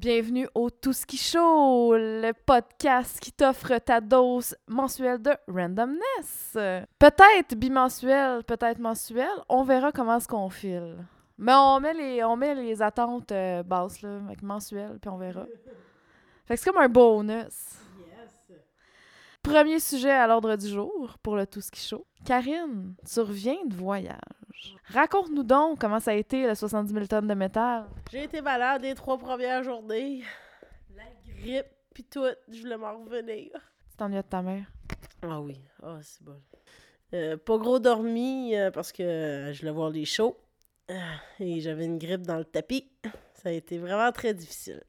bienvenue au Tout ce qui Show, le podcast qui t'offre ta dose mensuelle de randomness. Peut-être bimensuel, peut-être mensuel, on verra comment est-ce qu'on file. Mais on met les, on met les attentes euh, basses, là, avec mensuel, puis on verra. Fait que c'est comme un bonus. Premier sujet à l'ordre du jour pour le Tout ce qui Show. Karine, tu reviens de voyage. Raconte-nous donc comment ça a été le 70 000 tonnes de métal. J'ai été malade les trois premières journées. La grippe, pis tout, je voulais m'en revenir. Tu t'ennuies de ta mère? Ah oui, ah c'est bon. Euh, pas gros dormi euh, parce que euh, je voulais voir les shows. Et j'avais une grippe dans le tapis. Ça a été vraiment très difficile.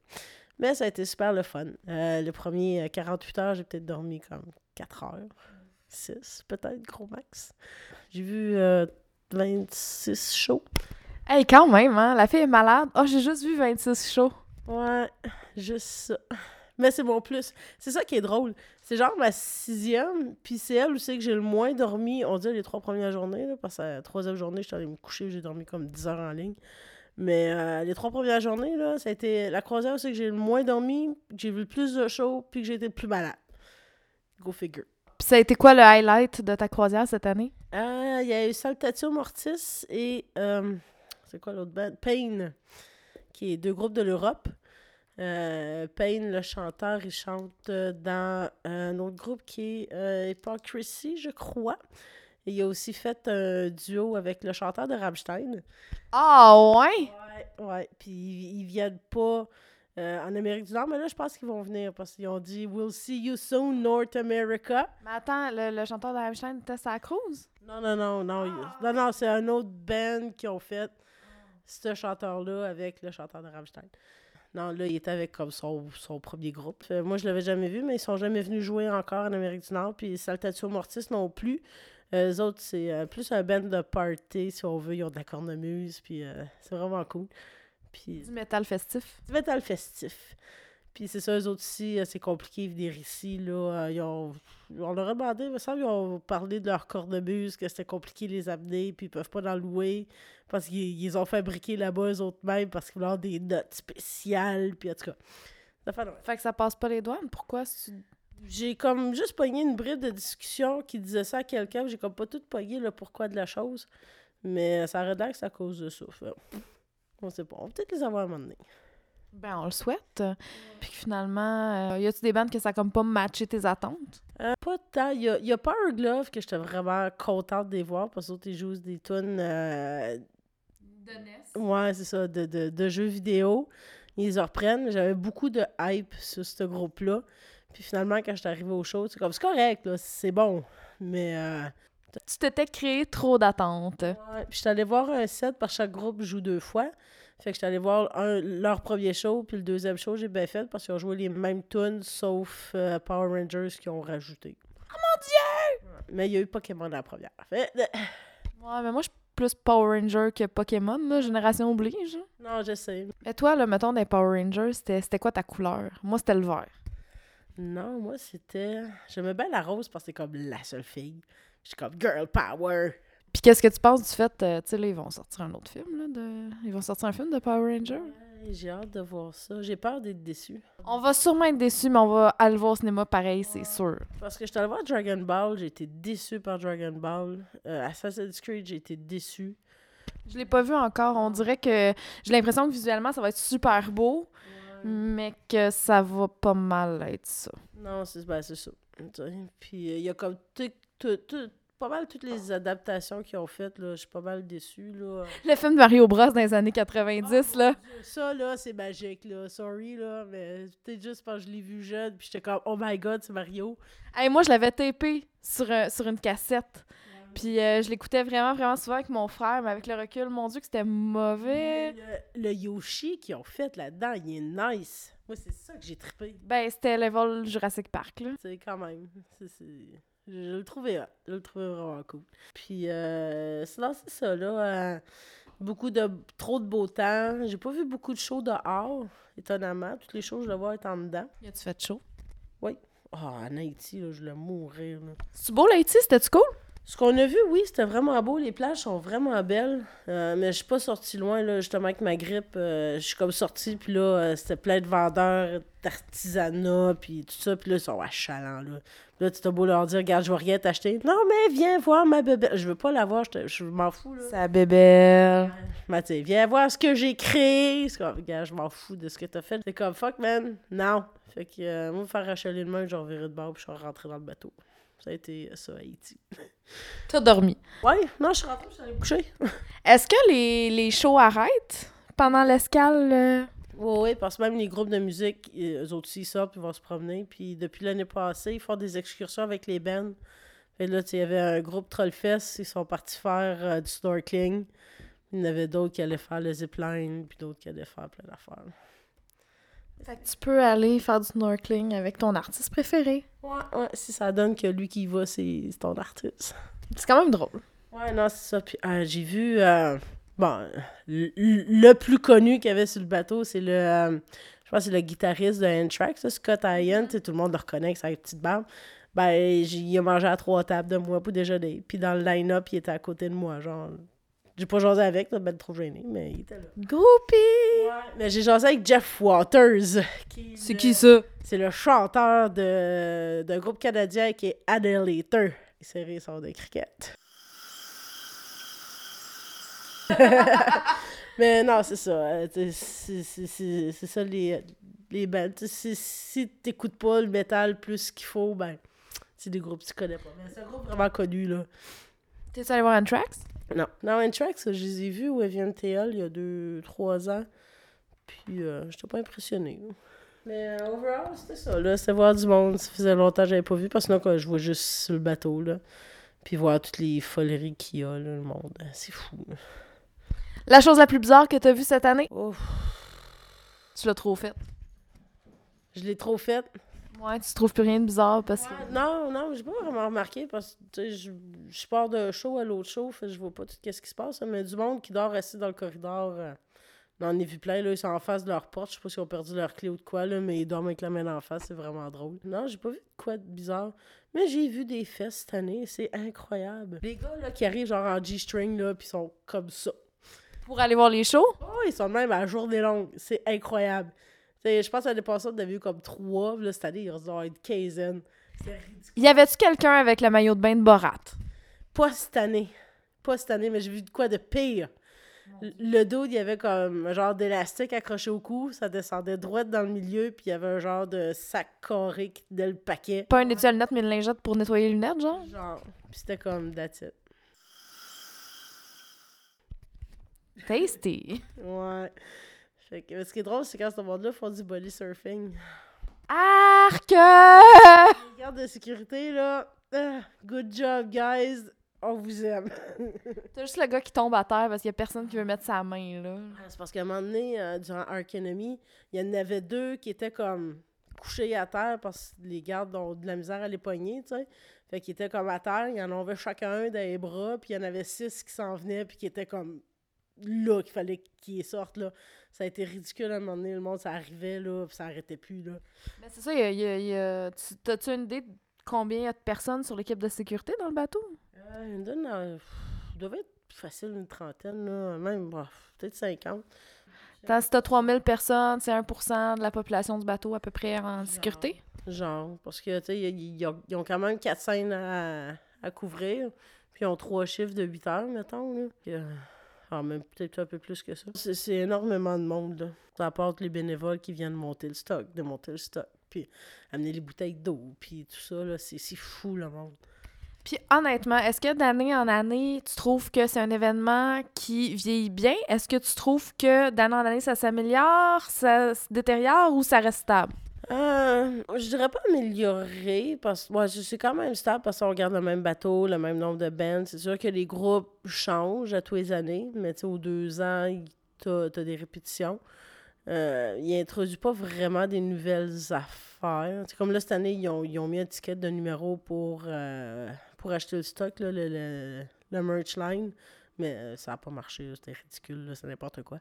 Mais ça a été super le fun. Le premier euh, 48 heures, j'ai peut-être dormi comme 4 heures. 6 peut-être, gros max. J'ai vu euh, 26 shows. Hey, quand même, hein? La fille est malade. Oh, j'ai juste vu 26 shows. Ouais, juste ça. Mais c'est mon plus. C'est ça qui est drôle. C'est genre ma sixième, puis c'est elle aussi que j'ai le moins dormi, on dit les trois premières journées, là, parce que la troisième journée, je suis allée me coucher, j'ai dormi comme 10 heures en ligne. Mais euh, les trois premières journées, là, ça a été la croisière aussi que j'ai le moins dormi, que j'ai vu le plus de shows, puis que j'ai été le plus malade. Go figure. Puis ça a été quoi le highlight de ta croisière cette année? Euh, Il y a eu Saltatio Mortis et. euh, c'est quoi l'autre band? Pain, qui est deux groupes de l'Europe. Euh, Pain, le chanteur, il chante euh, dans un autre groupe qui est Hypocrisy, je crois. Et il a aussi fait un duo avec le chanteur de Rammstein. Ah, ouais? Ouais, ouais. Puis ils, ils viennent pas euh, en Amérique du Nord, mais là, je pense qu'ils vont venir parce qu'ils ont dit We'll see you soon, North America. Mais attends, le, le chanteur de Rammstein était sa cruise? Non, non, non, non. il- Non, non, c'est un autre band qui ont fait ce chanteur-là avec le chanteur de Rammstein. Non, là, il était avec comme son, son premier groupe. Euh, moi, je l'avais jamais vu, mais ils sont jamais venus jouer encore en Amérique du Nord. Puis Saltatio Mortis non plus. Euh, eux autres, c'est euh, plus un band de party, si on veut. Ils ont de la cornemuse, puis euh, c'est vraiment cool. Puis Du métal festif. du métal festif. Puis c'est ça, eux autres aussi, euh, c'est compliqué de venir ici. Là, Euh, ils ont, on leur a demandé, il me semble, ils ont parlé de leur cornemuse, que c'était compliqué de les amener, puis ils peuvent pas en louer, parce qu'ils ils ont fabriqué là-bas eux autres mêmes, parce qu'ils voulaient avoir des notes spéciales, puis en tout cas. ça fait Fait que ça passe pas les douanes. Pourquoi? J'ai comme juste pogné une bride de discussion qui disait ça à quelqu'un, j'ai comme pas tout pogné le pourquoi de la chose, mais ça c'est à cause de ça. Fait, on sait pas, on va peut-être les avoir à un moment donné. Ben, on le souhaite. Puis que finalement, euh, y a-tu des bandes que ça a comme pas matché tes attentes? Euh, pas tant. Il y a, y a Power Glove que j'étais vraiment contente de les voir parce que ils jouent des tunes. euh, De NES. ouais, c'est ça, de, de, de jeux vidéo. Ils les reprennent. J'avais beaucoup de hype sur ce groupe-là. Puis finalement, quand j'étais arrivée au show, c'est comme, c'est correct, là, c'est bon. Mais. Tu t'étais créé trop d'attentes. ouais. Puis j'étais allée voir un set par chaque groupe joue deux fois. Fait que j'étais allée voir un, leur premier show, puis le deuxième show, j'ai bien fait parce qu'ils ont joué les mêmes tunes sauf euh, Power Rangers qui ont rajouté. Oh mon dieu! Mais il y a eu Pokémon dans la première. Fait, Ouais, mais moi, je suis plus Power Ranger que Pokémon, là. Génération oblige. non, je sais. Mais toi, là, mettons, des Power Rangers, c'était c'était quoi ta couleur? Moi, c'était le vert. Non, moi, c'était. J'aimais bien la rose parce que c'est comme la seule fille. J'étais comme girl power. Puis qu'est-ce que tu penses du fait, euh, tu sais, là, ils vont sortir un autre film, là, de... Ils vont sortir un film de Power Ranger? Ouais, J'ai hâte de voir ça. J'ai peur d'être déçue. On va sûrement être déçus, mais on va aller le voir au cinéma pareil, c'est sûr. Parce que j'étais allée voir Dragon Ball, j'ai été déçue par Dragon Ball. Euh, Assassin's Creed, j'ai été déçue. Je l'ai pas vu encore. On dirait que j'ai l'impression que visuellement, ça va être super beau, mais que ça va pas mal être ça. Non, c'est ben, c'est ça. Puis euh, il y a comme tout, tout- tout- pas mal toutes les adaptations qu'ils ont faites. là. Je suis pas mal déçue. Là. Le film de Mario Bros dans les années 90, là. Ça, là, c'est magique. là. Sorry, là, mais peut-être juste parce que je l'ai vu jeune. Puis j'étais comme, oh my god, c'est Mario. Hey, moi, je l'avais tapé sur, un- sur une cassette. Puis euh, je l'écoutais vraiment, vraiment souvent avec mon frère, mais avec le recul, mon Dieu, que c'était mauvais. Le, le Yoshi qu'ils ont fait là-dedans, il est nice. Moi, c'est ça que j'ai trippé. Ben, c'était level Jurassic Park, là. C'est quand même. c'est- Je, le trouvais hot. Je le trouvais vraiment cool. Puis, euh, sinon, c'est ça, là. euh, beaucoup de... Trop de beau temps. J'ai pas vu beaucoup de shows dehors, étonnamment. Toutes les shows, je le vois être en dedans. Y a-tu fait chaud? Ah, en Haïti, là, je voulais mourir, là. C'est beau, là, ici? C'était-tu cool? Ce qu'on a vu, oui, c'était vraiment beau. Les plages sont vraiment belles. Euh, mais je suis pas sortie loin, là, justement, avec ma grippe. euh, je suis comme sortie, puis là, euh, c'était plein de vendeurs d'artisanat, puis tout ça. Puis là, ils sont achalants, là. Puis là, tu t'as beau leur dire, regarde, je vais rien t'acheter. Non, mais viens voir ma bébé. Je veux pas la voir, je, je m'en fous, là. Sa bébelle. Mais tu viens voir ce que j'ai créé. C'est comme, regarde, je m'en fous de ce que t'as fait. C'est comme, fuck, man. Non. Fait que, moi, me faire rachaler le main, je revirai de bord, puis je suis rentrée dans le bateau. Ça a été ça, Haïti. T'as dormi. Ouais, non, je suis rentrée, je suis allée me coucher. Est-ce que les, les shows arrêtent pendant l'escale? euh? Oui, oui, parce que même les groupes de musique, euh, eux autres aussi, ils sortent, puis ils vont se promener. Puis depuis l'année passée, ils font des excursions avec les bands. Fait là, il y avait un groupe Trollfest, ils sont partis faire euh, du snorkeling. Il y en avait d'autres qui allaient faire le zipline, puis d'autres qui allaient faire plein d'affaires. Fait que tu peux aller faire du snorkeling avec ton artiste préféré. Ouais, ouais, si ça donne que lui qui y va, c'est ton artiste. C'est quand même drôle. Ouais, non, c'est ça. Puis euh, j'ai vu, euh, bon, le, le plus connu qu'il y avait sur le bateau, c'est le, euh, je pense que c'est le guitariste de Anthrax, Scott Ian, tout le monde le reconnaît avec sa petite barbe. Ben, j'ai- il a mangé à trois tables de moi pour déjeuner. Puis dans le line-up, il était à côté de moi, genre. J'ai pas jasé avec, là, ben trop gêné, mais il était là. Groupie! Mais j'ai jasé avec Jeff Waters. C'est qui ça? C'est le chanteur de- d'un groupe canadien qui est Adelator. Il serré sort de cricket. Mais non, c'est ça. euh, C'est ça les, les bands. T'sais, Si, si t'écoutes pas le métal plus qu'il faut, ben, c'est des groupes que tu connais pas. Mais c'est un groupe vraiment connu, là. T'es allé voir Anthrax? Non. Non, Anthrax, je les ai vus au Evian TL il y a deux, trois ans. Puis, euh, j'étais pas impressionné. Mais euh, overall, c'était ça, là. C'était voir du monde. Ça faisait longtemps que j'avais pas vu, parce que sinon, quand je vois juste sur le bateau, là. Puis voir toutes les foleries qu'il y a, là, le monde. euh, C'est fou, là. La chose la plus bizarre que t'as vue cette année? Ouf. Tu l'as trop faite. Je l'ai trop fait. Ouais, tu trouves plus rien de bizarre parce que... Ouais, non, non, j'ai pas vraiment remarqué parce que je, je pars d'un show à l'autre show, fait je vois pas tout ce qui se passe. hein, mais du monde qui dort assis dans le corridor, euh, ai vu plein, là, ils sont en face de leur porte. Je sais pas s'ils ont perdu leur clé ou de quoi, là, mais ils dorment avec la main en face, c'est vraiment drôle. Non, j'ai pas vu de quoi de bizarre. Mais j'ai vu des fesses cette année, c'est incroyable. Les gars là, qui arrivent genre en G-string, là, puis sont comme ça. Pour aller voir les shows? Oh, ils sont même à la journée longue. C'est incroyable. Je pense que l'année passée, on avait eu comme trois. Là, cette année, il doit être quinzaine. Ridicule. Y avait-tu quelqu'un avec le maillot de bain de Borat? Pas cette année. Pas cette année, mais j'ai vu de quoi de pire. Le- dos, il y avait comme un genre d'élastique accroché au cou. Ça descendait droite dans le milieu. Puis il y avait un genre de sac carré qui tenait le paquet. Pas un étui lunettes, mais une lingette pour nettoyer les lunettes, genre? Genre. Puis c'était comme that's it. Tasty. Ouais. Fait que, ce qui est drôle, c'est quand ce monde-là font du body surfing. Arc! Les gardes de sécurité, là. ah, good job, guys. On vous aime. T'as juste le gars qui tombe à terre parce qu'il y a personne qui veut mettre sa main, là. Ah, C'est parce qu'à un moment donné, euh, durant Ark Enemy, il y en avait deux qui étaient comme couchés à terre parce que les gardes ont de la misère à les pogner, tu sais. Fait qu'ils étaient comme à terre, il y en avait chacun un dans les bras, puis il y en avait six qui s'en venaient, puis qui étaient comme là, qu'il fallait qu'ils sortent, là. Ça a été ridicule à un moment donné, le monde, ça arrivait, là, puis ça arrêtait plus, là. Mais c'est ça, y a, y a- y a- tu- t'as-tu une idée de combien il y a de personnes sur l'équipe de sécurité dans le bateau? Euh, me donne, euh, il devait être facile une trentaine, là, même, bah, peut-être 50. Tant si t'as 3000 personnes, c'est 1% de la population du bateau à peu près en sécurité. Genre, parce que, tu sais, ils, ont, ils ont quand même quatre scènes à, à couvrir, puis ils ont trois chiffres de 8 heures, mettons, là. Puis, euh, ah, même peut-être un peu plus que ça. C'est énormément de monde, là. Ça apporte les bénévoles qui viennent monter le stock, démonter le stock, puis amener les bouteilles d'eau, puis tout ça, là, c'est fou, le monde. Puis honnêtement, est-ce que d'année en année, tu trouves que c'est un événement qui vieillit bien? Est-ce que tu trouves que d'année en année, ça s'améliore, ça se détériore ou ça reste stable? Euh, je dirais pas améliorer, parce que ouais, c'est quand même stable parce qu'on garde le même bateau, le même nombre de bands. C'est sûr que les groupes changent à tous les années, mais tu aux deux ans, il- t'as as des répétitions. Euh, ils introduisent pas vraiment des nouvelles affaires. Comme là, cette année, ils ont, ils ont mis un ticket de numéro pour, euh, pour acheter le stock, là, le, le, le merch line. Mais euh, ça n'a pas marché, c'était ridicule, c'est n'importe quoi.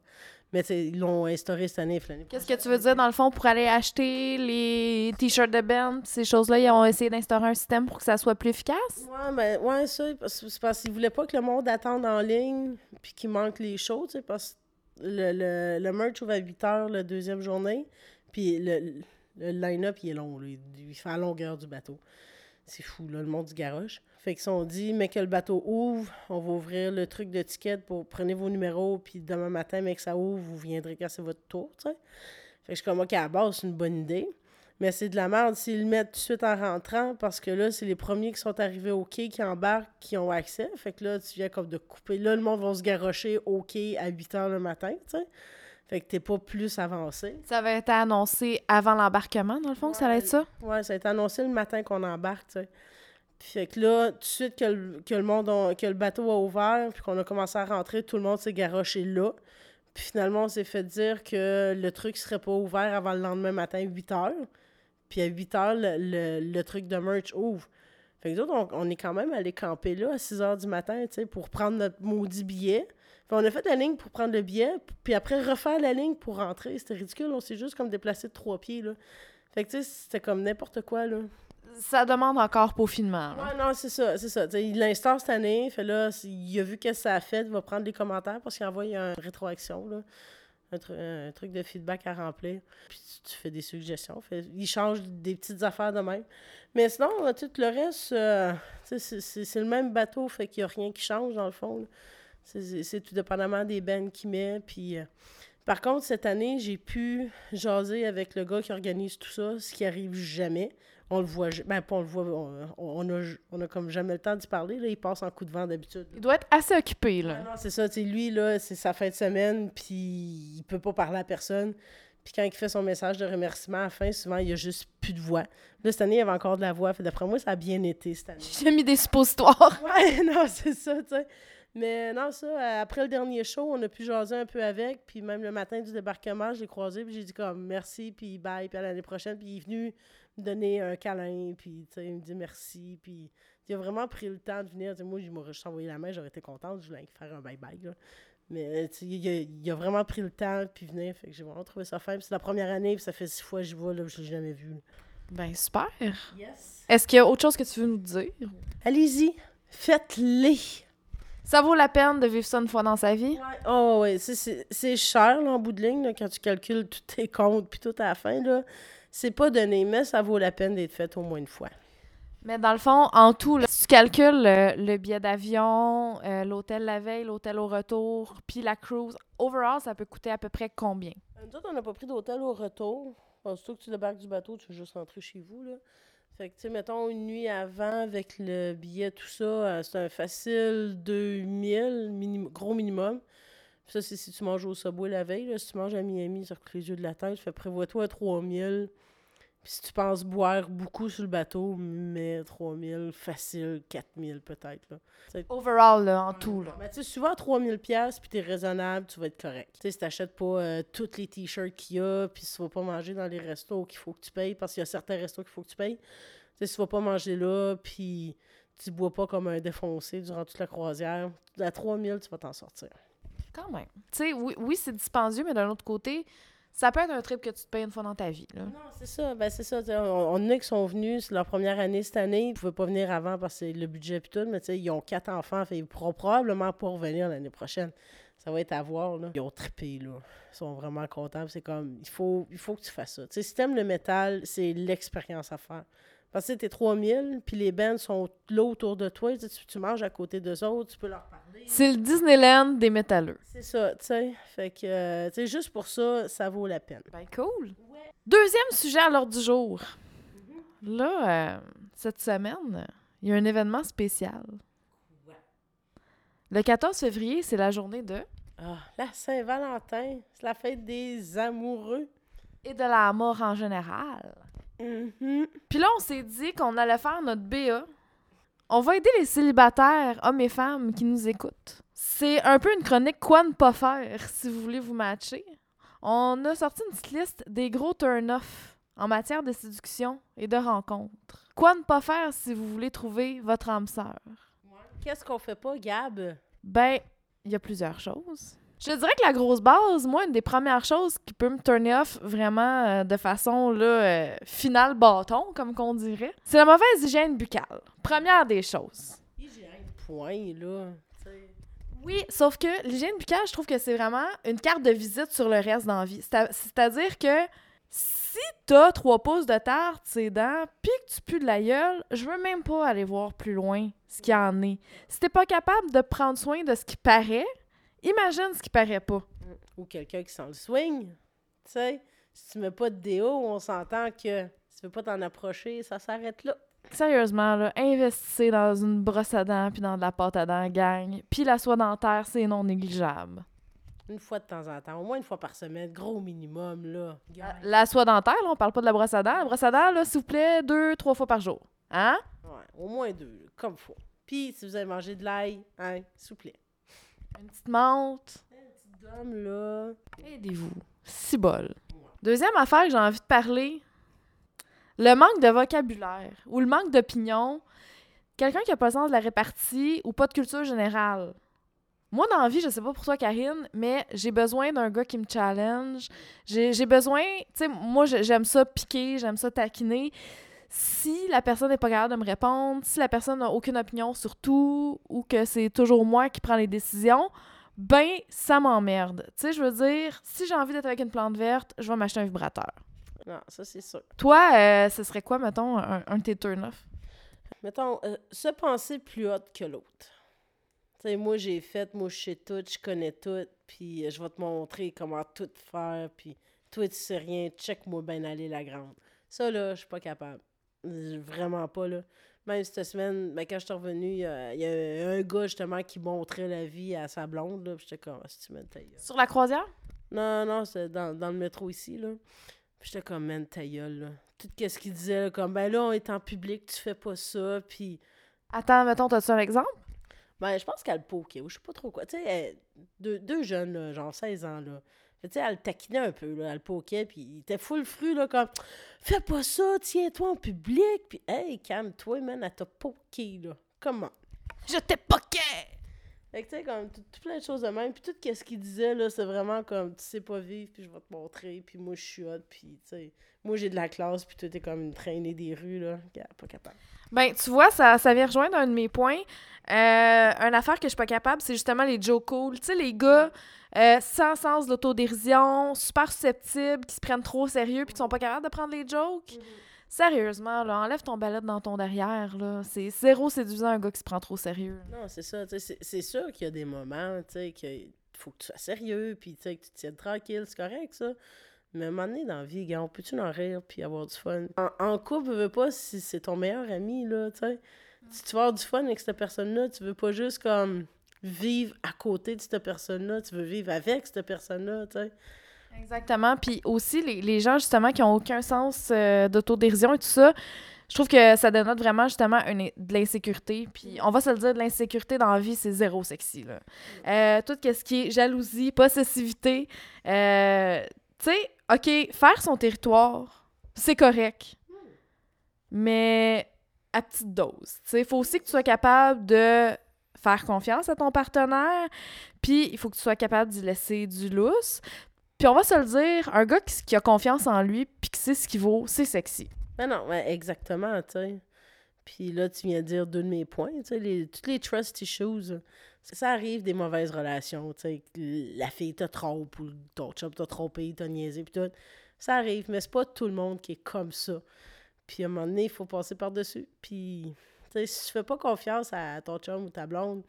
Mais ils l'ont instauré cette année. Qu'est-ce que tu veux dire, dans le fond, pour aller acheter les t-shirts de band, ces choses-là, ils ont essayé d'instaurer un système pour que ça soit plus efficace? Ouais, ben, ouais, ça, c'est parce qu'ils voulaient pas que le monde attende en ligne puis qu'il manque les shows, tu sais, parce que le, le, le merch ouvre à 8 heures la deuxième journée, puis le, le line-up, il est long, là, il, il fait à longueur du bateau. C'est fou, là, le monde du garoche. Fait qu'ils sont dit, mais que le bateau ouvre, on va ouvrir le truc de ticket pour prenez vos numéros, puis demain matin, mais que ça ouvre, vous viendrez quand c'est votre tour, tu sais. Fait que je suis comme, OK, à la base, c'est une bonne idée. Mais c'est de la merde s'ils le mettent tout de suite en rentrant parce que là, c'est les premiers qui sont arrivés au quai qui embarquent, qui ont accès. Fait que là, tu viens comme de couper. Là, le monde va se garrocher au quai à 8 h le matin, tu sais. Fait que t'es pas plus avancé. Ça avait été annoncé avant l'embarquement, dans le fond, que ça allait être ça? Ouais, ça a été annoncé le matin qu'on embarque, tu sais. Fait que là, tout de suite que le, que le monde que le bateau a ouvert, puis qu'on a commencé à rentrer, tout le monde s'est garoché là. Puis finalement, on s'est fait dire que le truc serait pas ouvert avant le lendemain matin, 8 heures. Puis à 8 heures, le, le- le truc de merch ouvre. Fait que nous autres, on, on est quand même allé camper là à 6 heures du matin, tu sais, pour prendre notre maudit billet. Puis on a fait la ligne pour prendre le billet, puis après refaire la ligne pour rentrer. C'était ridicule, on s'est juste comme déplacé de trois pieds, là. Fait que tu sais, c'était comme n'importe quoi, là. Ça demande encore peaufinement. là. Ouais, non, c'est ça, c'est ça. Il l'instaure cette année, fait là, il a vu qu'est-ce que ça a fait, il va prendre les commentaires parce qu'il envoie une rétroaction, là. Un, tru- un truc de feedback à remplir. Puis tu, fais des suggestions. Il change des petites affaires de même. Mais sinon, euh, tout le reste, euh, c'est- le même bateau, fait qu'il n'y a rien qui change dans le fond. C'est- tout dépendamment des bennes qu'il met. Puis, euh, par contre, cette année, j'ai pu jaser avec le gars qui organise tout ça, ce qui arrive jamais. On le voit, ben pas on le voit, on, on a, on a comme jamais le temps d'y parler. Là, il passe en coup de vent d'habitude. Il doit être assez occupé, Ah là. non, c'est ça, tu lui, là, c'est sa fin de semaine, puis il peut pas parler à personne. Puis quand il fait son message de remerciement à la fin, souvent, il y a juste plus de voix. Là, cette année, il y avait encore de la voix. D'après moi, ça a bien été cette année. J'ai mis des suppositoires. Ouais, non, c'est ça, tu sais. Mais non, ça, après le dernier show, on a pu jaser un peu avec. Puis même le matin du débarquement, je l'ai croisé, puis j'ai dit comme merci, puis bye, puis à l'année prochaine. Puis il est venu me donner un câlin, puis tu sais, il me dit merci. Puis il a vraiment pris le temps de venir. Moi, il m'aurait juste envoyé la main, j'aurais été contente, je voulais faire un bye-bye. Mais il, a, il a vraiment pris le temps, puis venir. Fait que j'ai vraiment trouvé ça fin. C'est la première année, puis ça fait six fois que je vois, là, je l'ai jamais vu. Ben, super. Yes. Est-ce qu'il y a autre chose que tu veux nous dire? Allez-y, faites-les. Ça vaut la peine de vivre ça une fois dans sa vie? Ouais. Oh, ouais, c'est- cher, là, en bout de ligne, là, quand tu calcules tous tes comptes puis tout à la fin, là. C'est pas donné, mais ça vaut la peine d'être fait au moins une fois. Mais dans le fond, en tout, là, si tu calcules le, le billet d'avion, euh, l'hôtel la veille, l'hôtel au retour, puis la cruise, overall, ça peut coûter à peu près combien? Euh, Nous autres, on n'a pas pris d'hôtel au retour. Surtout que tu débarques du bateau, tu veux juste rentrer chez vous, là. Fait que, tu sais, mettons, une nuit avant, avec le billet, tout ça, euh, c'est un facile 2000, minim- gros minimum. Puis ça, c'est si tu manges au Subway la veille. Là. Si tu manges à Miami, coûte les yeux de la tête. Fait prévois-toi à 3000. Puis si tu penses boire beaucoup sur le bateau, mais 3000, facile, 4000 peut-être, là. Overall, là, en tout, là. Mais tu sais, si tu vas à 3000 pièces puis t'es raisonnable, tu vas être correct. Tu sais, si t'achètes pas euh, tous les t-shirts qu'il y a, puis si tu vas pas manger dans les restos qu'il faut que tu payes, parce qu'il y a certains restos qu'il faut que tu payes. Tu sais, si tu vas pas manger là, puis tu bois pas comme un défoncé durant toute la croisière, à 3000, tu vas t'en sortir. Quand même. Tu sais, oui, oui c'est dispendieux, mais d'un autre côté, ça peut être un trip que tu te payes une fois dans ta vie, là. Non, c'est ça. Ben, c'est ça. tu On, on a qui sont venus, c'est leur première année cette année. Ils pouvaient pas venir avant parce que le budget et tout, mais tu ils ont quatre enfants. Fait, ils pourront probablement pas revenir l'année prochaine. Ça va être à voir, là. Ils ont trippé, là. Ils sont vraiment contents. C'est comme, il faut, il faut que tu fasses ça. Tu si t'aimes le métal, c'est l'expérience à faire. Parce que t'es 3000, puis les bands sont là autour de toi. Tu, manges à côté d'eux autres, tu peux leur parler. C'est le Disneyland des métalleux. C'est ça, tu sais. Fait que, euh, tu sais, juste pour ça, ça vaut la peine. Ben cool. Deuxième sujet à l'ordre du jour. Là, euh, cette semaine, il y a un événement spécial. Le 14 février, c'est la journée de... Ah, la Saint-Valentin, c'est la fête des amoureux. Et de la mort en général. Mhm. Puis là, on s'est dit qu'on allait faire notre BA. On va aider les célibataires, hommes et femmes, qui nous écoutent. C'est un peu une chronique quoi ne pas faire si vous voulez vous matcher. On a sorti une petite liste des gros turn-off en matière de séduction et de rencontres. Quoi ne pas faire si vous voulez trouver votre âme sœur? Qu'est-ce qu'on fait pas, Gab? Ben, Il y a plusieurs choses. Je dirais que la grosse base, moi, une des premières choses qui peut me turner off vraiment euh, de façon là, euh, finale bâton, comme qu'on dirait, c'est la mauvaise hygiène buccale. Première des choses. Hygiène, point, là. Oui, sauf que l'hygiène buccale, je trouve que c'est vraiment une carte de visite sur le reste dans la vie. C'est-à-dire que si t'as trois pouces de tarte, ses dents, pis que tu pues de la gueule, je veux même pas aller voir plus loin ce qu'il y en est. Si t'es pas capable de prendre soin de ce qui paraît, imagine ce qui paraît pas. Ou quelqu'un qui sent le swing. Tu sais, si tu mets pas de déo, on s'entend que si tu veux pas t'en approcher, ça s'arrête là. Sérieusement, là, investissez dans une brosse à dents puis dans de la pâte à dents, gang. Puis la soie dentaire, c'est non négligeable. Une fois de temps en temps, au moins une fois par semaine, gros minimum, là. Gang. La soie dentaire, là, on parle pas de la brosse à dents. La brosse à dents, là, s'il vous plaît, deux, trois fois par jour. Hein? Ouais, au moins deux, comme faut. Puis, si vous avez mangé de l'ail, hein, s'il vous plaît. Une petite menthe. Dom, là. Aidez-vous. Si bol. Deuxième affaire que j'ai envie de parler, le manque de vocabulaire ou le manque d'opinion. Quelqu'un qui a pas le sens de la répartie ou pas de culture générale. Moi, dans la vie, je sais pas pour toi, Karine, mais j'ai besoin d'un gars qui me challenge. J'ai besoin, tu sais, moi, j'ai- j'aime ça piquer, j'aime ça taquiner. Si la personne n'est pas capable de me répondre, si la personne n'a aucune opinion sur tout ou que c'est toujours moi qui prends les décisions, ben, ça m'emmerde. Tu sais, je veux dire, si j'ai envie d'être avec une plante verte, je vais m'acheter un vibrateur. Non, ça, c'est sûr. Toi, euh, ce serait quoi, mettons, un, un de tes turn-off? Mettons, euh, se penser plus haute que l'autre. Tu sais, moi, j'ai fait, moi, je sais tout, je connais tout, puis euh, je vais te montrer comment tout faire, puis toi, tu sais rien, check-moi bien aller la grande. Ça, là, je suis pas capable. Vraiment pas, là. Même cette semaine, ben, quand je suis revenue, il y a- il y, a un gars, justement, qui montrait la vie à sa blonde, là, puis j'étais comme, Ah, si tu gueule. Sur la croisière? Non, non, c'était dans, dans le métro ici, là. Puis j'étais comme, man, ta gueule, là. Tout ce qu'il disait, là, comme, ben là, on est en public, tu fais pas ça, puis... Attends, mettons, t'as-tu un exemple? Ben, je pense qu'elle poquait, ou je sais pas trop quoi. Tu sais, deux, deux jeunes, là, genre 16 ans, là. Fait, Tu sais, elle le taquinait un peu, là. Elle poquait, puis il était full fru, là, comme « Fais pas ça, tiens-toi en public! » Puis « Hey, calme-toi, man, elle t'a poqué, là. Comment? Je t'ai poqué! Fait que, tu sais, comme, tout, tout plein de choses de même. Puis tout ce qu'il disait, là, c'est vraiment comme « Tu sais pas vivre, puis je vais te montrer, puis moi, je suis hot, puis, tu sais... Moi, j'ai de la classe, puis toi, t'es comme une traînée des rues, là. Pas capable. Ben, tu vois, ça, ça vient rejoindre un de mes points. Euh, une affaire que je suis pas capable, c'est justement les Joe Cool. Tu sais, les gars euh, sans sens de l'autodérision, super susceptibles, qui se prennent trop au sérieux puis qui sont pas capables de prendre les jokes. Sérieusement, là, enlève ton balai dans ton derrière, là. C'est zéro séduisant un gars qui se prend trop au sérieux. Non, c'est ça. C'est sûr qu'il y a des moments, tu sais, qu'il faut que tu sois sérieux, puis tu sais, que tu te tiennes tranquille, c'est correct, ça. Mais à un moment donné, dans la vie, gars, on peut-tu en rire puis avoir du fun? En, en couple, veux pas si c'est ton meilleur ami, là, tu sais. Si tu veux avoir du fun avec cette personne-là, tu veux pas juste comme vivre à côté de cette personne-là, tu veux vivre avec cette personne-là, tu sais. Exactement. Puis aussi, les, les gens, justement, qui ont aucun sens euh, d'autodérision et tout ça, je trouve que ça dénote vraiment, justement, une, de l'insécurité. Puis on va se le dire, de l'insécurité dans la vie, c'est zéro sexy, là. Euh, tout ce qui est jalousie, possessivité, euh, tu sais, OK, faire son territoire, c'est correct. Mais à petite dose. Tu sais, il faut aussi que tu sois capable de faire confiance à ton partenaire, puis il faut que tu sois capable d'y laisser du lousse. Puis on va se le dire, un gars qui, a confiance en lui, puis qui sait ce qu'il vaut, c'est sexy. Ben non, ouais, exactement, tu sais. Puis là, tu viens de dire deux de mes points, tu sais, toutes les trust issues, ça arrive des mauvaises relations, tu sais, la fille te trompe ou ton chum t'a trompé, t'a niaisé, puis tout. Ça arrive, mais c'est pas tout le monde qui est comme ça. Puis à un moment donné, il faut passer par-dessus. Puis, si tu fais pas confiance à ton chum ou ta blonde,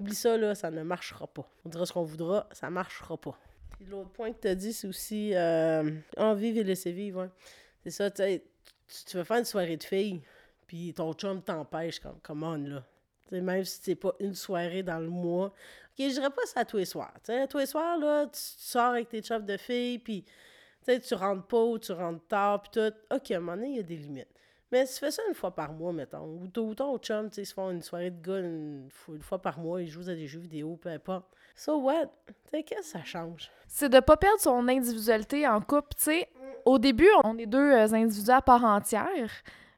oublie ça, là, ça ne marchera pas. On dira ce qu'on voudra, ça marchera pas. L'autre point que tu as dit, c'est aussi euh, en vivre et laisser vivre. ouais. C'est ça, tu tu, veux faire une soirée de filles, puis ton chum t'empêche, comme, on, là. Même si c'est pas une soirée dans le mois. OK, je dirais pas ça tous les soirs. Tu sais, tous les soirs, là, tu, sors avec tes chums de filles, puis tu rentres pas ou tu rentres tard, puis tout. OK, à un moment donné, il y a des limites. Mais si tu fais ça une fois par mois, mettons, ou ou ton chum, tu sais, se font une soirée de gars une, fois- une fois par mois, ils jouent à des jeux vidéo, peu importe. So what? Tu sais, qu'est-ce que ça change? C'est de pas perdre son individualité en couple. Tu sais, au début, on est deux euh, individus à part entière.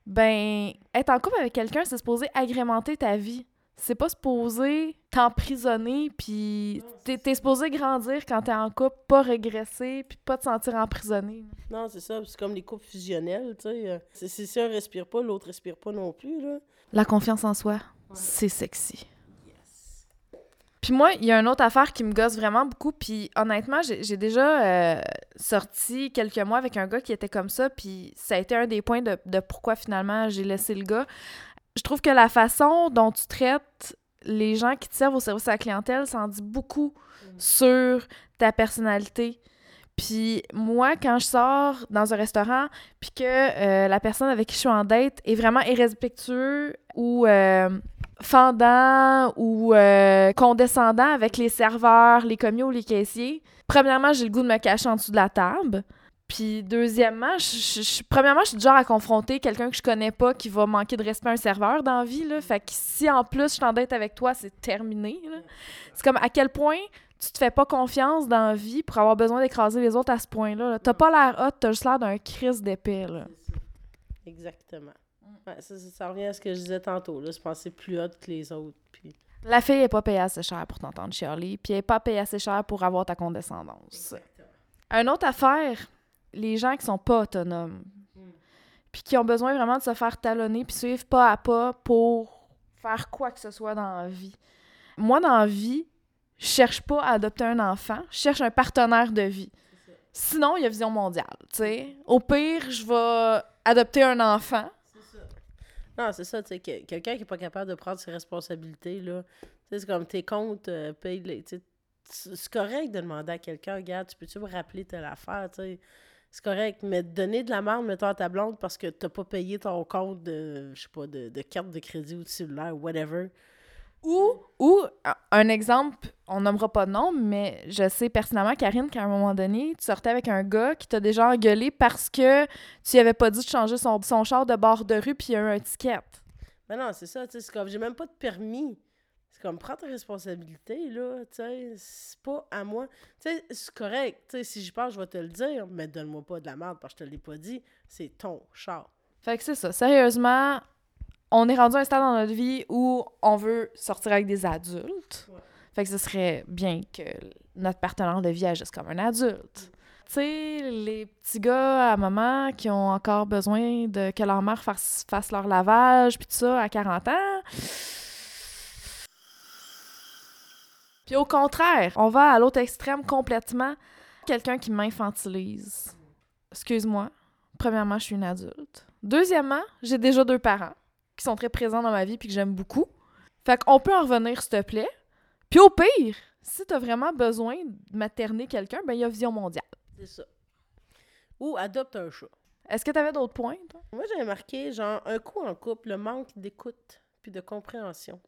Ben, être en couple avec quelqu'un, c'est supposé agrémenter ta vie. C'est pas supposé t'emprisonner, puis t'es, supposé grandir quand t'es en couple, pas régresser, puis pas te sentir emprisonné. Non, c'est ça. C'est comme les couples fusionnels, tu sais. euh, Si un respire pas, l'autre respire pas non plus, là. La confiance en soi, c'est sexy. Puis moi, il y a une autre affaire qui me gosse vraiment beaucoup. Puis honnêtement, j'ai j'ai déjà euh, sorti quelques mois avec un gars qui était comme ça. Puis ça a été un des points de, de pourquoi finalement j'ai laissé le gars. Je trouve que la façon dont tu traites les gens qui te servent au service à la clientèle, ça en dit beaucoup sur ta personnalité. Puis moi, quand je sors dans un restaurant, puis que euh, la personne avec qui je suis en date est vraiment irrespectueux ou euh, fendant ou euh, condescendant avec les serveurs, les commis ou les caissiers, premièrement, j'ai le goût de me cacher en dessous de la table. Puis deuxièmement, je, je- je- premièrement, je suis du genre à confronter quelqu'un que je connais pas qui va manquer de respect à un serveur dans la vie. Là. Fait que si en plus je t'endette avec toi, c'est terminé. C'est comme à quel point tu te fais pas confiance dans la vie pour avoir besoin d'écraser les autres à ce point-là. là? T'as pas l'air hot, t'as juste l'air d'un crise d'épée. Exactement. Ouais, ça, ça, ça revient à ce que je disais tantôt, là. Se penser plus hot que les autres, puis... La fille est pas payée assez cher pour t'entendre chialer, puis elle est pas payée assez cher pour avoir ta condescendance. Une autre affaire, les gens qui sont pas autonomes, puis qui ont besoin vraiment de se faire talonner puis suivre pas à pas pour faire quoi que ce soit dans la vie. Moi, dans la vie, je cherche pas à adopter un enfant, je cherche un partenaire de vie. Sinon, il y a Vision mondiale, tu sais. Au pire, je vais adopter un enfant. Non, c'est ça, tu sais, que- quelqu'un qui est pas capable de prendre ses responsabilités, là, tu sais, c'est comme tes comptes, euh, paye les, tu sais, c'est c'est correct de demander à quelqu'un, regarde, tu peux-tu me rappeler telle affaire, tu sais, c'est correct, mais donner de la merde, mettons, à ta blonde parce que t'as pas payé ton compte de, je sais pas, de, de carte de crédit ou de cellulaire, whatever. Ou, ou un- exemple, on nommera pas de nom, mais je sais personnellement, Karine, qu'à un moment donné, tu sortais avec un gars qui t'a déjà engueulé parce que tu lui avais pas dit de changer son, son char de bord de rue puis il y a eu un ticket. Mais non, c'est ça, tu sais, c'est comme, j'ai même pas de permis. C'est comme, prends tes responsabilités, là, tu sais, c'est pas à moi. Tu sais, c'est correct, tu sais, si j'y pense, je vais te le dire, mais donne-moi pas de la merde parce que je te l'ai pas dit, c'est ton char. Fait que c'est ça. Sérieusement, on est rendu à un stade dans notre vie où on veut sortir avec des adultes. Ouais. Fait que ce serait bien que notre partenaire de vie agisse comme un adulte. Tu sais, les petits gars à maman qui ont encore besoin de que leur mère fasse, fasse leur lavage, puis tout ça, à 40 ans. Puis au contraire, on va à l'autre extrême complètement. Quelqu'un qui m'infantilise. Excuse-moi. Premièrement, je suis une adulte. Deuxièmement, j'ai déjà deux parents qui sont très présents dans ma vie puis que j'aime beaucoup. Fait qu'on peut en revenir, s'il te plaît. Puis au pire, si t'as vraiment besoin de materner quelqu'un, ben il y a Vision mondiale. C'est ça. Ou adopte un chat. Est-ce que t'avais d'autres points, toi? Moi, j'avais marqué, genre, un coup en couple, le manque d'écoute puis de compréhension.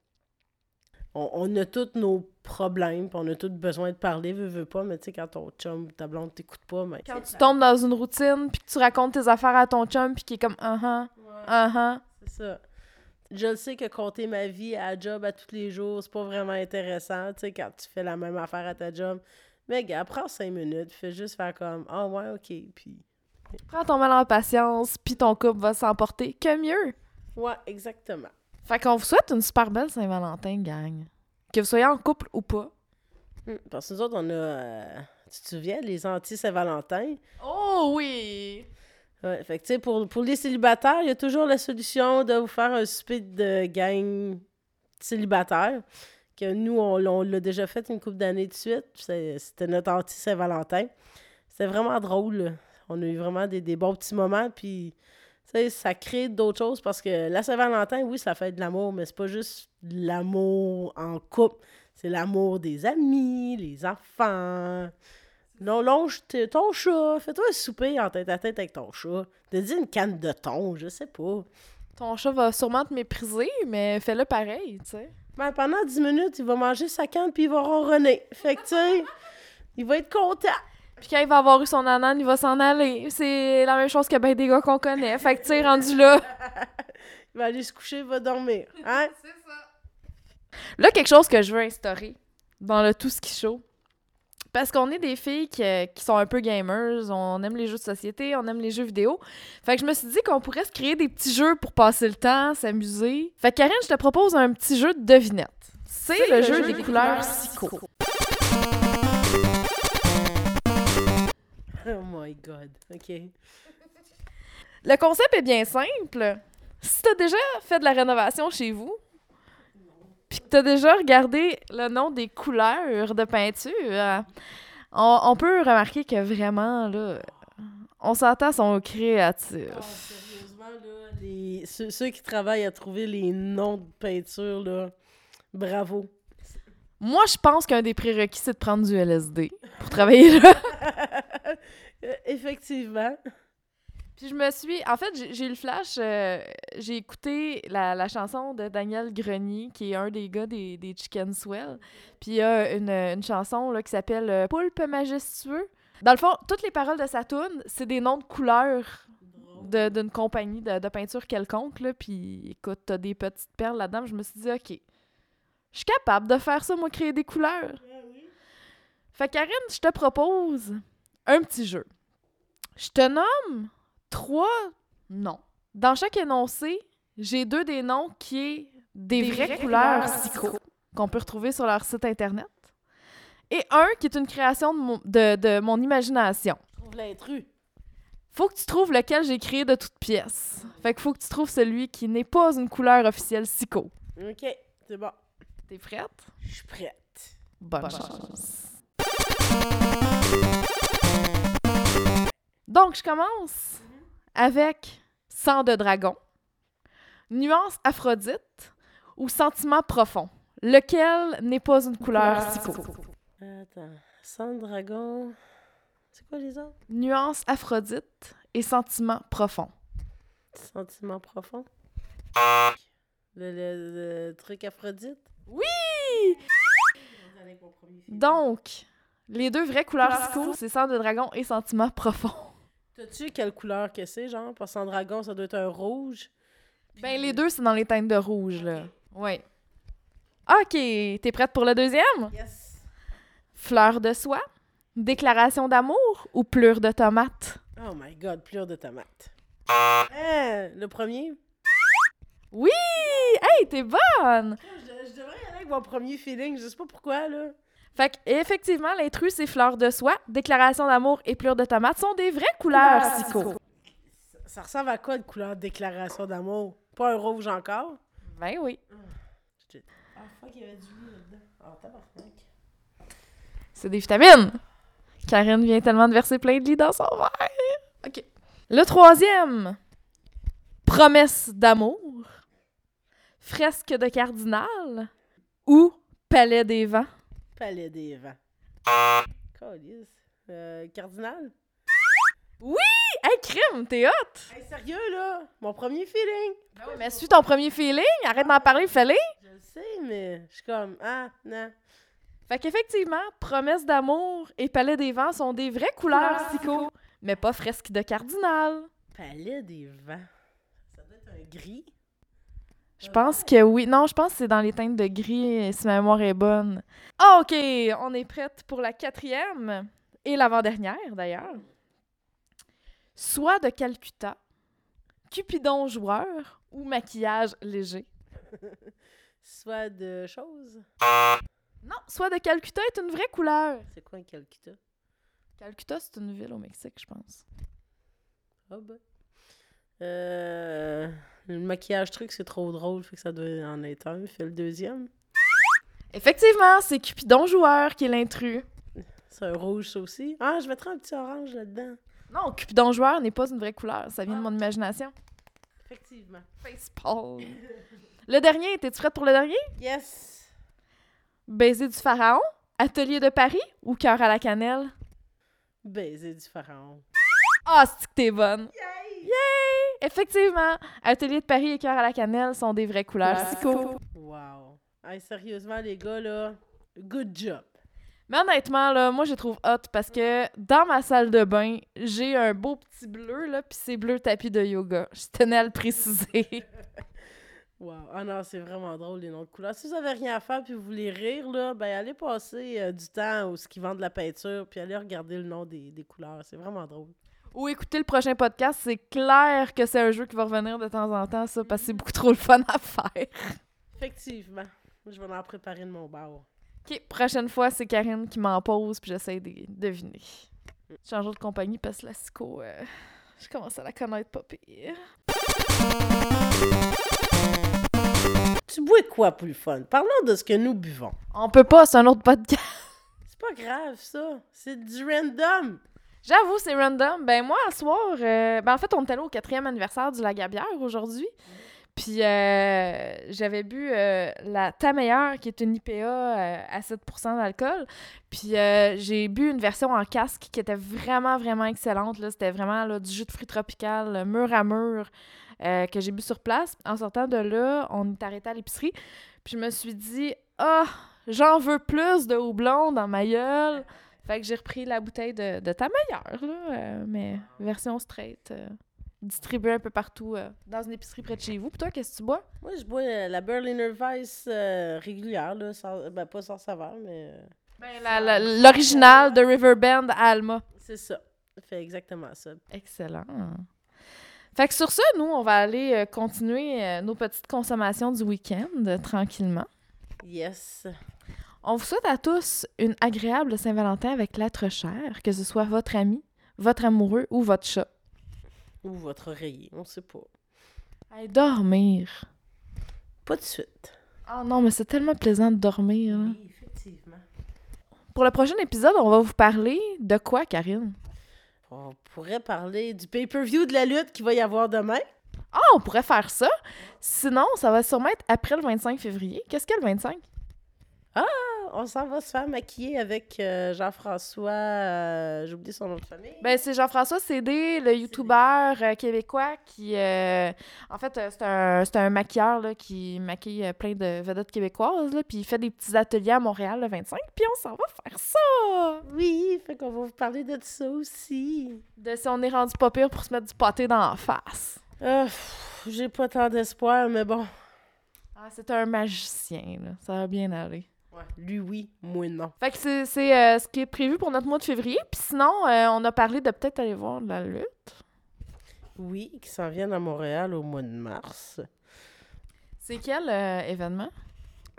On, on a tous nos problèmes, puis on a tous besoin de parler, veux, veux pas, mais tu sais, quand ton chum ou ta blonde t'écoute pas, mais... Quand tu tombes dans une routine puis que tu racontes tes affaires à ton chum puis qui est comme « uh-huh, uh-huh C'est ça. Je le sais que compter ma vie à la job à tous les jours, c'est pas vraiment intéressant, tu sais, quand tu fais la même affaire à ta job. Mais gars, prends cinq minutes, fais juste faire comme « Ah ouais, OK », puis... ». Prends ton mal en patience puis ton couple va s'emporter que mieux. Ouais, exactement. Fait qu'on vous souhaite une super belle Saint-Valentin, gang. Que vous soyez en couple ou pas. Hum, Parce que nous autres, on a... euh, tu te souviens, les anti-Saint-Valentin? Oh oui! Ouais, fait que, tu sais, pour, pour les célibataires, il y a toujours la solution de vous faire un souper de gang célibataire. Que nous, on, l'a- on l'a déjà fait une couple d'années de suite. C'était notre anti-Saint-Valentin. C'était vraiment drôle. On a eu vraiment des, des bons petits moments. Puis, sais, ça crée d'autres choses parce que la Saint-Valentin, oui, ça fait de l'amour, mais c'est pas juste de l'amour en couple. C'est l'amour des amis, les enfants. Non, longe ton chat. Fais-toi un souper en tête à tête avec ton chat. Te dis une canne de thon, je sais pas. Ton chat va sûrement te mépriser, mais fais-le pareil, tu sais. Ben, pendant 10 minutes, il va manger sa canne puis il va ronronner. Fait que, tu sais, il va être content. Puis quand il va avoir eu son anan, il va s'en aller. C'est la même chose que ben des gars qu'on connaît. Fait que, tu sais, rendu là. Il va aller se coucher, il va dormir. Hein? C'est ça. Là, quelque chose que je veux instaurer dans le tout ski show. Parce qu'on est des filles qui, qui sont un peu gamers, on aime les jeux de société, on aime les jeux vidéo. Fait que je me suis dit qu'on pourrait se créer des petits jeux pour passer le temps, s'amuser. Fait que Karine, je te propose un petit jeu de devinette. C'est le, jeu, des, couleurs psycho. Oh my god. OK. Le concept est bien simple. Si t'as déjà fait de la rénovation chez vous, puis que t'as déjà regardé le nom des couleurs de peinture, on, on peut remarquer que vraiment, là, on s'entend sont créatifs. Ah, sérieusement, là, les- ceux, ceux qui travaillent à trouver les noms de peinture, là, bravo. Moi, je pense qu'un des prérequis, c'est de prendre du LSD pour travailler là. Effectivement. Puis je me suis... En fait, j'ai eu le flash, euh, j'ai écouté la, la chanson de Daniel Grenier, qui est un des gars des, des Chicken Swell. Puis il y a une, une chanson là, qui s'appelle euh, Poulpe majestueux. Dans le fond, toutes les paroles de sa tune, c'est des noms de couleurs de- d'une compagnie de, de peinture quelconque. Là. Puis écoute, t'as des petites perles là-dedans. Je me suis dit, OK, je suis capable de faire ça, moi, créer des couleurs. Fait que, Karine, je te propose un petit jeu. Je te nomme trois noms. Dans chaque énoncé, j'ai deux des noms qui est des, vraies, vraies couleurs psycho qu'on peut retrouver sur leur site internet. Et un qui est une création de mon, de, de mon imagination. Trouve l'intrus. Faut que tu trouves lequel j'ai créé de toutes pièces. Fait que faut que tu trouves celui qui n'est pas une couleur officielle psycho. OK, c'est bon. T'es prête? Je suis prête. Bonne, Bonne chance. Donc, je commence avec sang de dragon, nuance aphrodite ou sentiment profond. Lequel n'est pas une couleur psycho? Attends. Sang de dragon. C'est quoi les autres? Nuance aphrodite et sentiment profond. Sentiment profond? Le, le- le truc Aphrodite? Oui! Donc, les deux vraies couleurs psycho, c'est sang de dragon et sentiment profond. T'as-tu quelle couleur que c'est, genre? Parce que sang dragon, ça doit être un rouge. Ben, les deux, c'est dans les teintes de rouge, là. Oui. OK, t'es prête pour le deuxième? Yes! Fleur de soie, déclaration d'amour ou plure de tomate? Oh my god, plure de tomate. Hein, le premier? Oui! Hey, t'es bonne! Je, je devrais y aller avec mon premier feeling, je sais pas pourquoi, là. Fait que, effectivement, l'intrus, c'est fleur de soie, déclaration d'amour et plure de tomate sont des vraies couleurs psycho. Ça ressemble à quoi de couleur déclaration d'amour? Pas un rouge encore? Ben oui. Ah, fuck, il y avait du lait là-dedans. Ah, tabarnak. C'est des vitamines. Karine vient tellement de verser plein de lit dans son verre. OK. Le troisième. Promesse d'amour. Fresque de cardinal. Ou palais des vents? Palais des vents. Calice. Euh, cardinal? Hey, crime, t'es hot! Hey, sérieux, là? Mon premier feeling? Mais suis ton premier feeling, arrête d'en parler, fais-le. Je le sais, mais je suis comme, ah, non. Fait qu'effectivement, promesse d'amour et palais des vents sont des vraies couleurs Couleurs psycho, mais pas fresque de cardinal. Palais des vents. Ça doit être un gris. Je pense que oui. Non, je pense que c'est dans les teintes de gris, si ma mémoire est bonne. Ah, OK, on est prête pour la quatrième et l'avant-dernière, d'ailleurs. Soie de Calcutta, Cupidon joueur ou maquillage léger? Soit de choses. Non, soie de Calcutta est une vraie couleur. C'est quoi un Calcutta? Calcutta, c'est une ville au Mexique, je pense. Ah ben. Euh, le maquillage truc, c'est trop drôle, fait que ça doit en être un. Fais le deuxième. Effectivement, c'est Cupidon joueur qui est l'intrus. C'est un rouge, ça aussi. Ah, je mettrais un petit orange là-dedans. Non, Cupidon joueur n'est pas une vraie couleur. Ça vient de mon imagination. Effectivement. Facepalm. Le dernier, t'es-tu prête pour le dernier? Yes! Baiser du pharaon, Atelier de Paris ou Cœur à la cannelle? Baiser du pharaon. Ah, c'est que t'es bonne! Effectivement, Atelier de Paris et Cœur à la cannelle sont des vraies couleurs psycho. Wow. Hey, sérieusement, les gars, là, good job. Mais honnêtement, là, moi, je trouve hot parce que dans ma salle de bain, j'ai un beau petit bleu, là, puis c'est bleu tapis de yoga. Je tenais à le préciser. Wow. Ah non, c'est vraiment drôle, les noms de couleurs. Si vous avez rien à faire puis vous voulez rire, là, ben allez passer euh, du temps où ce qui vendent de la peinture puis allez regarder le nom des, des couleurs. C'est vraiment drôle. Ou écouter le prochain podcast, c'est clair que c'est un jeu qui va revenir de temps en temps, ça, parce que c'est beaucoup trop le fun à faire. Effectivement. Je vais en préparer de mon bar. OK, prochaine fois, c'est Karine qui m'en pose, puis j'essaie de deviner. Change de compagnie parce que la psycho, euh, je commence à la connaître pas pire. Tu bois quoi pour le fun? Parlons de ce que nous buvons. On peut pas, c'est un autre podcast. C'est pas grave, ça. C'est du random. J'avoue, c'est random. Ben moi, ce soir, euh, ben en fait, on est allé au quatrième anniversaire du Lagabière aujourd'hui. Puis euh, j'avais bu euh, la Ta Meilleure, qui est une IPA à 7% d'alcool. Puis j'ai bu une version en casque qui était vraiment, vraiment excellente. là. C'était vraiment là, du jus de fruits tropical, mur à mur, que j'ai bu sur place. En sortant de là, on est arrêté à l'épicerie. Puis je me suis dit, ah, j'en veux plus de houblon dans ma gueule. Fait que j'ai repris la bouteille de, de Ta Meilleure, là, euh, mais version straight. euh, distribuée un peu partout euh, dans une épicerie près de chez vous. Puis toi, qu'est-ce que tu bois? Moi, je bois euh, la Berliner Weiss euh, régulière, là, sans- ben, pas sans saveur, mais euh, Ben, la- la- l'original de Riverbend à Alma. c'est ça. Ça fait exactement ça. Excellent. Fait que sur ça, nous, on va aller euh, continuer euh, nos petites consommations du week-end euh, tranquillement. Yes. On vous souhaite à tous une agréable Saint-Valentin avec l'être cher, que ce soit votre ami, votre amoureux ou votre chat. Ou votre oreiller, on sait pas. Allez dormir. Pas de suite. Ah non, mais c'est tellement plaisant de dormir. là. Oui, effectivement. Pour le prochain épisode, on va vous parler de quoi, Karine? On pourrait parler du pay-per-view de la lutte qu'il va y avoir demain. Ah, on pourrait faire ça. Sinon, ça va sûrement être après le 25 février. Qu'est-ce a le 25? On s'en va se faire maquiller avec euh, Jean-François. euh, J'ai oublié son nom de famille. Ben, c'est Jean-François Cédé, le youtubeur euh, québécois qui... euh, en fait, c'est un, un maquilleur là, qui maquille plein de vedettes québécoises. Là, puis il fait des petits ateliers à Montréal le 25. Puis on s'en va faire ça! Oui, fait qu'on va vous parler de ça aussi. De si on est rendu pas pire pour se mettre du pâté dans la face. Ah, J'ai pas tant d'espoir, mais bon. Ah, c'est un magicien, là. Ça va bien aller. Ouais, lui, oui, moi, non. Fait que c'est c'est, euh, ce qui est prévu pour notre mois de février. Puis sinon, euh, on a parlé de peut-être aller voir de la lutte. Oui, qui s'en viennent à Montréal au mois de mars. C'est quel euh, événement?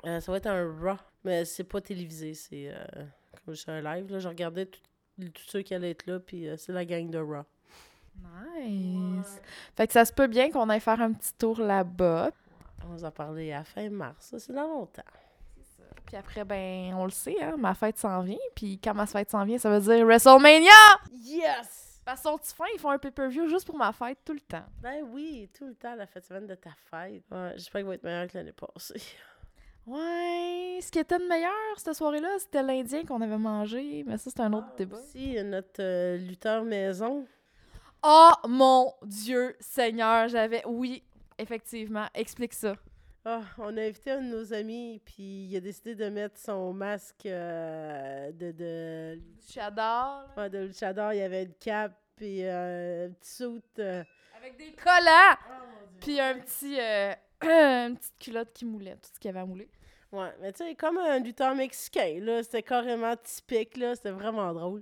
Euh, ça va être un Raw, mais c'est pas télévisé, c'est euh, comme c'est un live. Là, je regardais tout- tous ceux qui allaient être là, puis euh, c'est la gang de Raw. Nice. Fait que ça se peut bien qu'on aille faire un petit tour là-bas. On va en parler à fin mars, ça c'est dans longtemps. Puis après, ben, on le sait, hein, ma fête s'en vient. Puis quand ma fête s'en vient, ça veut dire WrestleMania! Yes! Parce qu'ils sont fins, ils font un pay-per-view juste pour ma fête tout le temps. Ben oui, tout le temps, la fête semaine de ta fête. Ouais, j'espère qu'il va être meilleur que l'année passée. Ouais, ce qui était de meilleur cette soirée-là, c'était l'Indien qu'on avait mangé. Mais ça, c'est un autre débat. Aussi, notre euh, lutteur maison. Oh mon Dieu Seigneur, j'avais. Oui, effectivement, explique ça. Ah, on a invité un de nos amis, puis il a décidé de mettre son masque euh, de, de, J'adore. ouais, de luchador. Il y avait une cape, puis euh, un petit suit. euh. Avec des collants! Puis un petit. euh, une petite culotte qui moulait, tout ce qu'il y avait à mouler. Ouais, mais tu sais, comme un lutteur mexicain, là. C'était carrément typique, là. C'était vraiment drôle.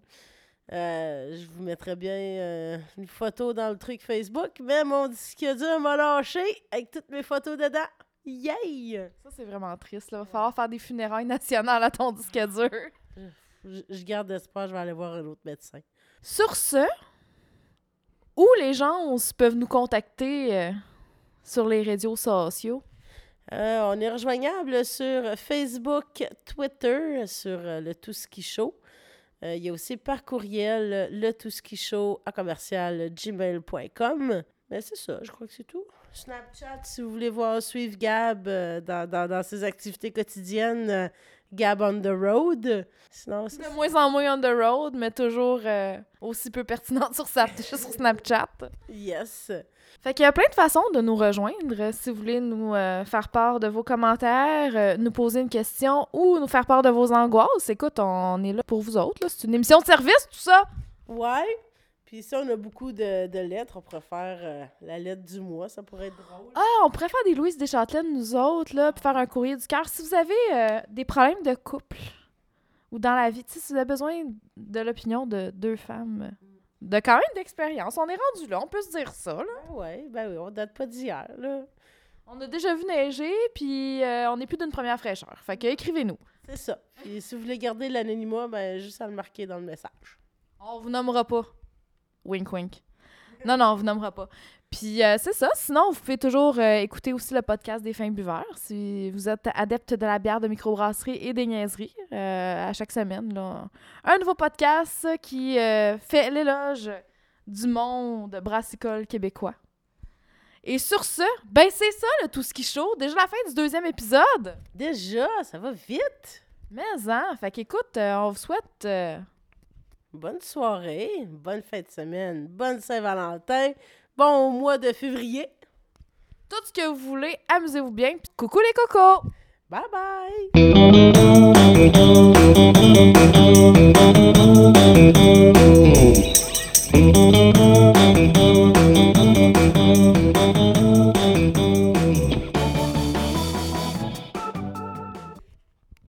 Euh, je vous mettrai bien euh, une photo dans le truc Facebook, mais mon disque dur m'a lâché avec toutes mes photos dedans. Yay! Ça, c'est vraiment triste. Là. Va falloir faire des funérailles nationales à ton disque dur. Je, je garde espoir, je vais aller voir un autre médecin. Sur ce, où les gens peuvent nous contacter euh, sur les réseaux sociaux? Euh, on est rejoignable sur Facebook, Twitter, sur euh, le Tout Ski Show. Euh, il y a aussi par courriel le tout ski show à commercial gmail.com. Mais c'est ça, je crois que c'est tout. Snapchat, si vous voulez voir suivre Gab euh, dans, dans, dans ses activités quotidiennes, euh, Gab on the road. Sinon, c'est De moins en moins on the road, mais toujours euh, aussi peu pertinente sur, sa- sur Snapchat. yes. Fait qu'il y a plein de façons de nous rejoindre. Si vous voulez nous euh, faire part de vos commentaires, euh, nous poser une question ou nous faire part de vos angoisses, écoute, on est là pour vous autres. là. C'est une émission de service, tout ça. Ouais. Puis si on a beaucoup de, de lettres, on pourrait faire euh, la lettre du mois, ça pourrait être drôle. Ah, on pourrait faire des Louise Deschâtelaine, nous autres, là, puis faire un courrier du cœur. Si vous avez euh, des problèmes de couple ou dans la vie, si vous avez besoin de l'opinion de deux femmes de quand même d'expérience, on est rendu là, on peut se dire ça, là. Ben ouais, ben oui, on date pas d'hier, là. On a déjà vu neiger, puis euh, on n'est plus d'une première fraîcheur. Fait que écrivez-nous. C'est ça. Puis si vous voulez garder l'anonymat, ben juste à le marquer dans le message. On vous nommera pas. Wink wink. Non, non, on vous nommera pas. Puis euh, c'est ça. Sinon, vous pouvez toujours euh, écouter aussi le podcast des fins buveurs si vous êtes adepte de la bière de microbrasserie et des niaiseries euh, à chaque semaine. Là. Un nouveau podcast qui fait l'éloge du monde brassicole québécois. Et sur ce, ben c'est ça le tout ski chaud. Déjà la fin du deuxième épisode. Déjà, ça va vite. Mais hein, fait qu'écoute, on vous souhaite bonne soirée, bonne fin de semaine, bonne Saint-Valentin, bon mois de février. Tout ce que vous voulez, amusez-vous bien. Coucou les cocos! Bye bye!